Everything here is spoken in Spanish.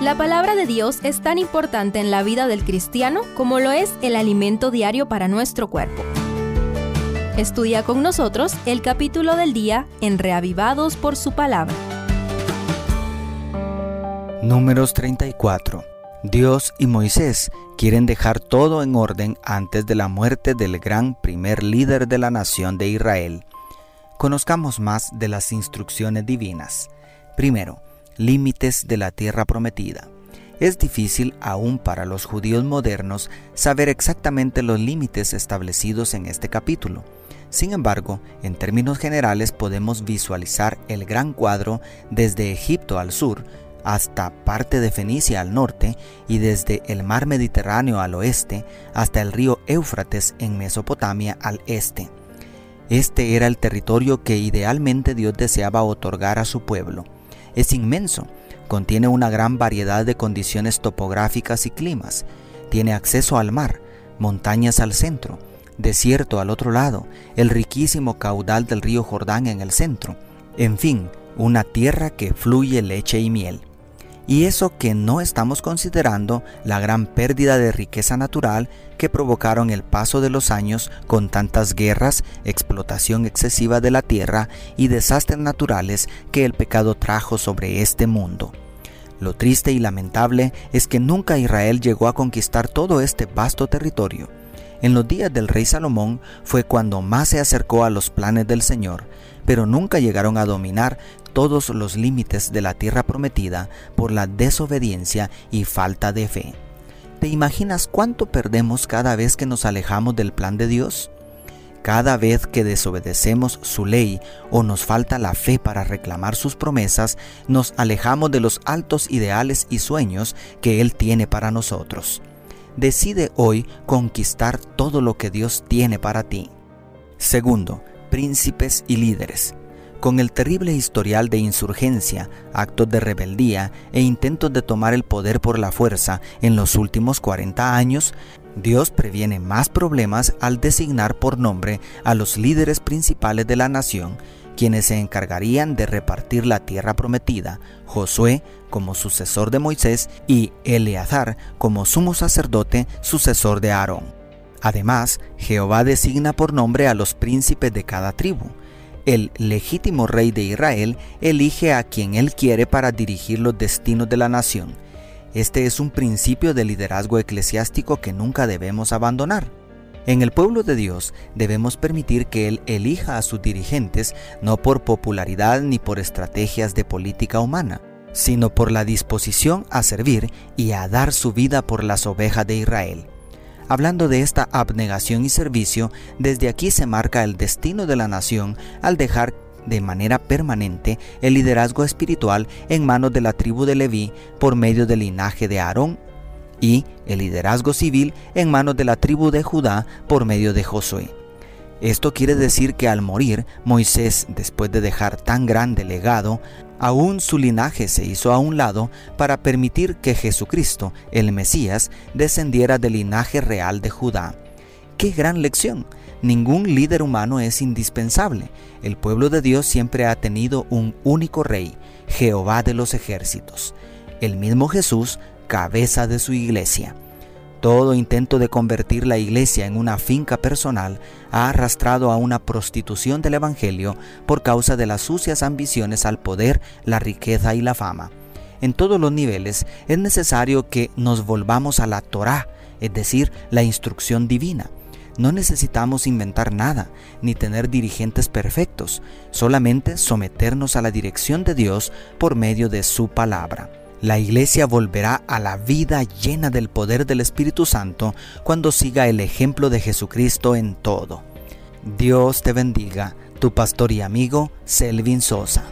La palabra de Dios es tan importante en la vida del cristiano como lo es el alimento diario para nuestro cuerpo. Estudia con nosotros el capítulo del día en Reavivados por su palabra. Números 34. Dios y Moisés quieren dejar todo en orden antes de la muerte del gran primer líder de la nación de Israel. Conozcamos más de las instrucciones divinas. Primero, límites de la tierra prometida. Es difícil aún para los judíos modernos saber exactamente los límites establecidos en este capítulo. Sin embargo, en términos generales podemos visualizar el gran cuadro desde Egipto al sur hasta parte de Fenicia al norte y desde el mar Mediterráneo al oeste hasta el río Éufrates en Mesopotamia al este. Este era el territorio que idealmente Dios deseaba otorgar a su pueblo. Es inmenso, contiene una gran variedad de condiciones topográficas y climas, tiene acceso al mar, montañas al centro, desierto al otro lado, el riquísimo caudal del río Jordán en el centro, en fin, una tierra que fluye leche y miel. Y eso que no estamos considerando la gran pérdida de riqueza natural que provocaron el paso de los años con tantas guerras, explotación excesiva de la tierra y desastres naturales que el pecado trajo sobre este mundo. Lo triste y lamentable es que nunca Israel llegó a conquistar todo este vasto territorio. En los días del rey Salomón fue cuando más se acercó a los planes del Señor, pero nunca llegaron a dominar todos los límites de la tierra prometida por la desobediencia y falta de fe. ¿Te imaginas cuánto perdemos cada vez que nos alejamos del plan de Dios? Cada vez que desobedecemos su ley o nos falta la fe para reclamar sus promesas, nos alejamos de los altos ideales y sueños que Él tiene para nosotros. Decide hoy conquistar todo lo que Dios tiene para ti. Segundo, príncipes y líderes. Con el terrible historial de insurgencia, actos de rebeldía e intentos de tomar el poder por la fuerza en los últimos 40 años, Dios previene más problemas al designar por nombre a los líderes principales de la nación, quienes se encargarían de repartir la tierra prometida, Josué como sucesor de Moisés y Eleazar como sumo sacerdote sucesor de Aarón. Además, Jehová designa por nombre a los príncipes de cada tribu, el legítimo rey de Israel elige a quien él quiere para dirigir los destinos de la nación. Este es un principio de liderazgo eclesiástico que nunca debemos abandonar. En el pueblo de Dios debemos permitir que Él elija a sus dirigentes no por popularidad ni por estrategias de política humana, sino por la disposición a servir y a dar su vida por las ovejas de Israel. Hablando de esta abnegación y servicio, desde aquí se marca el destino de la nación al dejar de manera permanente el liderazgo espiritual en manos de la tribu de Leví por medio del linaje de Aarón y el liderazgo civil en manos de la tribu de Judá por medio de Josué. Esto quiere decir que al morir Moisés, después de dejar tan grande legado, aún su linaje se hizo a un lado para permitir que Jesucristo, el Mesías, descendiera del linaje real de Judá. ¡Qué gran lección! Ningún líder humano es indispensable. El pueblo de Dios siempre ha tenido un único rey, Jehová de los ejércitos. El mismo Jesús, cabeza de su iglesia. Todo intento de convertir la iglesia en una finca personal ha arrastrado a una prostitución del Evangelio por causa de las sucias ambiciones al poder, la riqueza y la fama. En todos los niveles es necesario que nos volvamos a la Torá, es decir, la instrucción divina. No necesitamos inventar nada, ni tener dirigentes perfectos, solamente someternos a la dirección de Dios por medio de su palabra. La iglesia volverá a la vida llena del poder del Espíritu Santo cuando siga el ejemplo de Jesucristo en todo. Dios te bendiga, tu pastor y amigo Selvin Sosa.